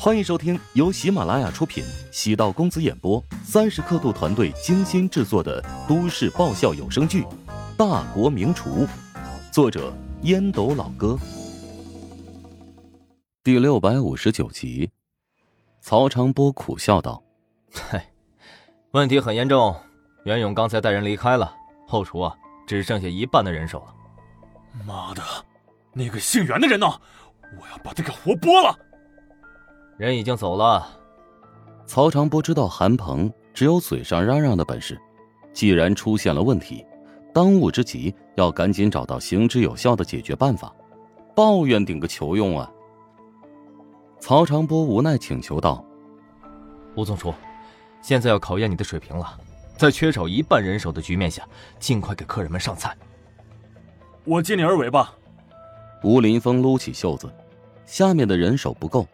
欢迎收听由喜马拉雅出品、喜道公子演播、三十刻度团队精心制作的都市爆笑有声剧《大国名厨》，作者烟斗老哥。第六百五十九集，曹长波苦笑道：“嗨，问题很严重。袁勇刚才带人离开了，后厨啊只剩下一半的人手了。妈的，那个姓袁的人呢？我要把他给活剥了！”人已经走了。曹长波知道韩鹏只有嘴上嚷嚷的本事，既然出现了问题，当务之急要赶紧找到行之有效的解决办法。抱怨顶个球用啊！曹长波无奈请求道：“吴总厨，现在要考验你的水平了，在缺少一半人手的局面下，尽快给客人们上菜。”我尽力而为吧。吴林峰撸起袖子，下面的人手不够。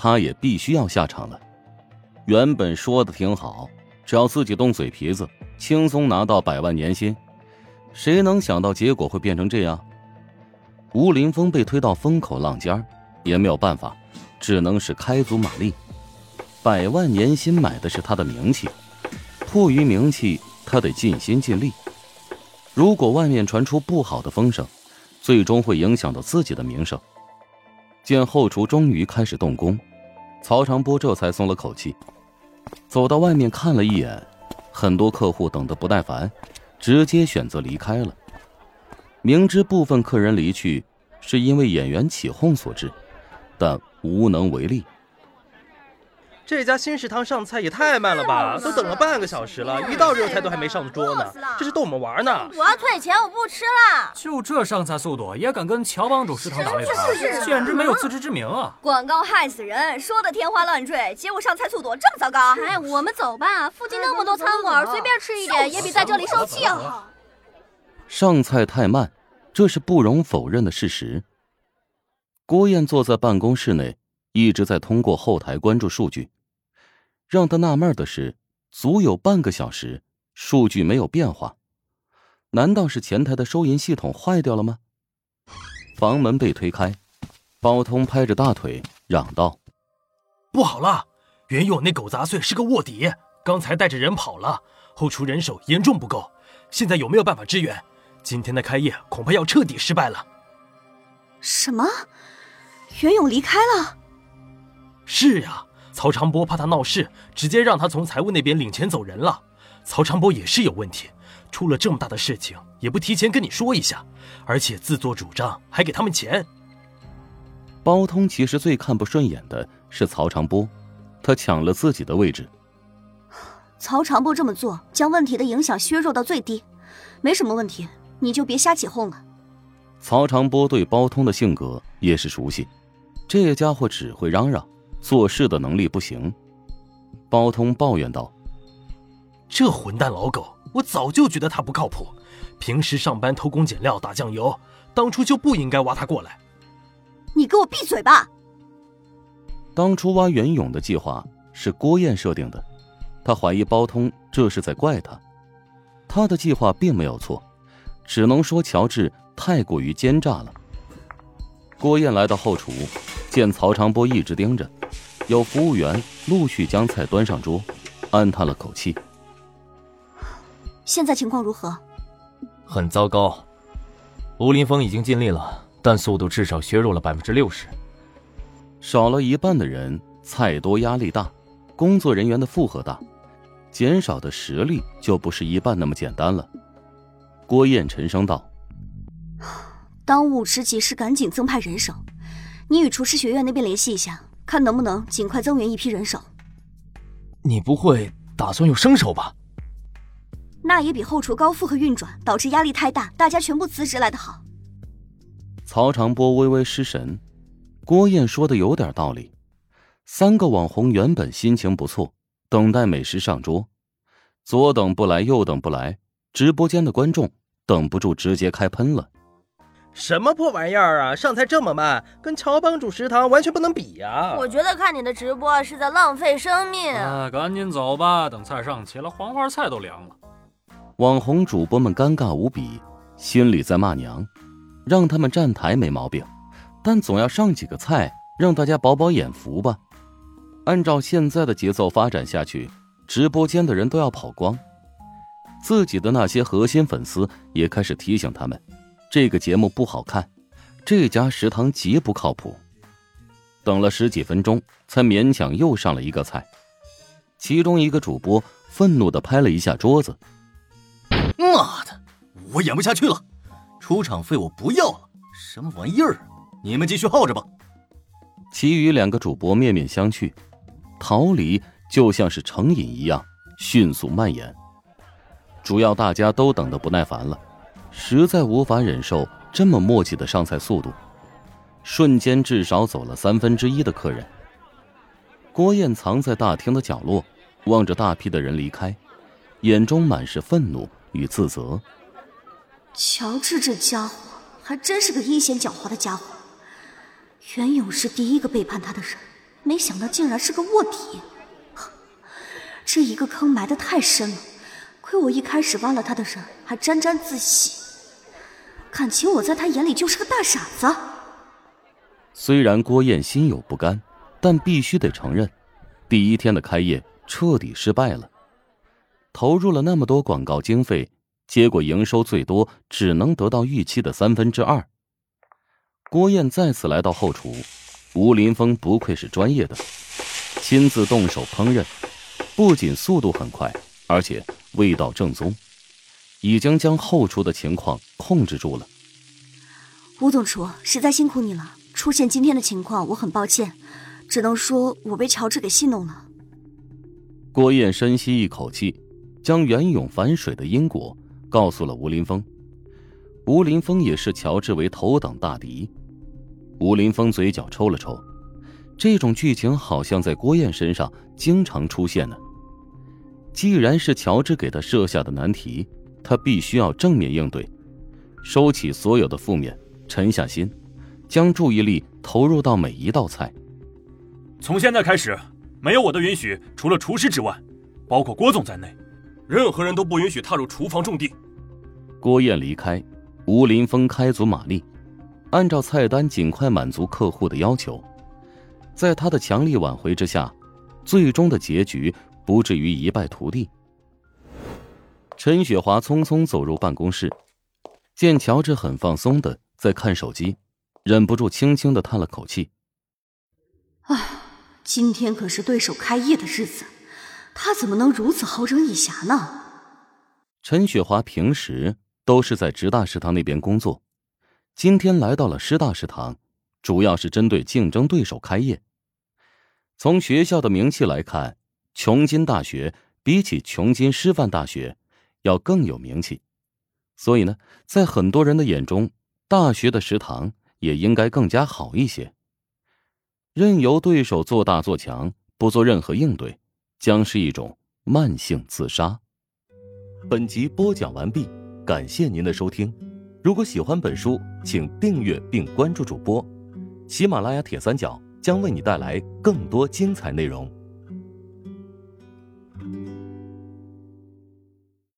他也必须要下场了。原本说的挺好，只要自己动嘴皮子，轻松拿到百万年薪。谁能想到结果会变成这样？吴林峰被推到风口浪尖也没有办法，只能是开足马力。百万年薪买的是他的名气，迫于名气，他得尽心尽力。如果外面传出不好的风声，最终会影响到自己的名声。见后厨终于开始动工。曹长波这才松了口气，走到外面看了一眼，很多客户等得不耐烦，直接选择离开了。明知部分客人离去是因为演员起哄所致，但无能为力。这家新食堂上菜也太慢了吧！都等了半个小时了，一道热菜都还没上桌呢，这是逗我们玩呢！我要退钱，我不吃了。就这上菜速度，也敢跟乔帮主食堂打擂台，简直没有自知之明啊！广告害死人，说的天花乱坠，结果上菜速度这么糟糕。哎，我们走吧，附近那么多餐馆，随便吃一点也比在这里受气好。上菜太慢，这是不容否认的事实。郭燕坐在办公室内，一直在通过后台关注数据。让他纳闷的是，足有半个小时，数据没有变化，难道是前台的收银系统坏掉了吗？房门被推开，包通拍着大腿嚷道：“不好了，袁勇那狗杂碎是个卧底，刚才带着人跑了，后厨人手严重不够，现在有没有办法支援？今天的开业恐怕要彻底失败了。”什么？袁勇离开了？是呀。曹长波怕他闹事，直接让他从财务那边领钱走人了。曹长波也是有问题，出了这么大的事情也不提前跟你说一下，而且自作主张还给他们钱。包通其实最看不顺眼的是曹长波，他抢了自己的位置。曹长波这么做，将问题的影响削弱到最低，没什么问题，你就别瞎起哄了。曹长波对包通的性格也是熟悉，这家伙只会嚷嚷。做事的能力不行，包通抱怨道：“这混蛋老狗，我早就觉得他不靠谱。平时上班偷工减料打酱油，当初就不应该挖他过来。”你给我闭嘴吧！当初挖袁勇的计划是郭燕设定的，他怀疑包通这是在怪他。他的计划并没有错，只能说乔治太过于奸诈了。郭燕来到后厨，见曹长波一直盯着。有服务员陆续将菜端上桌，暗叹了口气。现在情况如何？很糟糕。吴林峰已经尽力了，但速度至少削弱了百分之六十。少了一半的人，菜多压力大，工作人员的负荷大，减少的实力就不是一半那么简单了。郭燕沉声道：“当务之急是赶紧增派人手，你与厨师学院那边联系一下。”看能不能尽快增援一批人手。你不会打算用生手吧？那也比后厨高负荷运转导致压力太大，大家全部辞职来的好。曹长波微微失神，郭燕说的有点道理。三个网红原本心情不错，等待美食上桌，左等不来，右等不来，直播间的观众等不住，直接开喷了。什么破玩意儿啊！上菜这么慢，跟乔帮主食堂完全不能比呀！我觉得看你的直播是在浪费生命。啊，赶紧走吧，等菜上齐了，黄花菜都凉了。网红主播们尴尬无比，心里在骂娘，让他们站台没毛病，但总要上几个菜，让大家饱饱眼福吧。按照现在的节奏发展下去，直播间的人都要跑光。自己的那些核心粉丝也开始提醒他们，这个节目不好看，这家食堂极不靠谱。等了十几分钟，才勉强又上了一个菜。其中一个主播愤怒的拍了一下桌子：“妈的，我演不下去了，出场费我不要了，什么玩意儿？你们继续耗着吧。”其余两个主播面面相觑，逃离就像是成瘾一样迅速蔓延。主要大家都等得不耐烦了，实在无法忍受这么磨叽的上菜速度，瞬间至少走了三分之一的客人。郭燕藏在大厅的角落，望着大批的人离开，眼中满是愤怒与自责。乔治这家伙还真是个阴险狡猾的家伙，袁勇是第一个背叛他的人，没想到竟然是个卧底，这一个坑埋得太深了。亏我一开始挖了他的人，还沾沾自喜，感情我在他眼里就是个大傻子。虽然郭燕心有不甘，但必须得承认，第一天的开业彻底失败了。投入了那么多广告经费，结果营收最多只能得到预期的三分之二。郭燕再次来到后厨，吴林峰不愧是专业的，亲自动手烹饪，不仅速度很快，而且。味道正宗，已经将后厨的情况控制住了。吴总厨，实在辛苦你了。出现今天的情况，我很抱歉，只能说我被乔治给戏弄了。郭燕深吸一口气，将袁勇反水的因果告诉了吴林峰。吴林峰也视乔治为头等大敌。吴林峰嘴角抽了抽，这种剧情好像在郭燕身上经常出现呢。既然是乔治给他设下的难题，他必须要正面应对，收起所有的负面，沉下心，将注意力投入到每一道菜。从现在开始，没有我的允许，除了厨师之外，包括郭总在内，任何人都不允许踏入厨房重地。郭燕离开，吴林峰开足马力，按照菜单尽快满足客户的要求。在他的强力挽回之下，最终的结局。不至于一败涂地。陈雪华匆匆走入办公室，见乔治很放松的在看手机，忍不住轻轻的叹了口气：“唉，今天可是对手开业的日子，他怎么能如此好整以暇呢？”陈雪华平时都是在职大食堂那边工作，今天来到了师大食堂，主要是针对竞争对手开业。从学校的名气来看。琼金大学比起琼金师范大学要更有名气，所以呢，在很多人的眼中，大学的食堂也应该更加好一些。任由对手做大做强，不做任何应对，将是一种慢性自杀。本集播讲完毕，感谢您的收听。如果喜欢本书，请订阅并关注主播。喜马拉雅铁三角将为你带来更多精彩内容。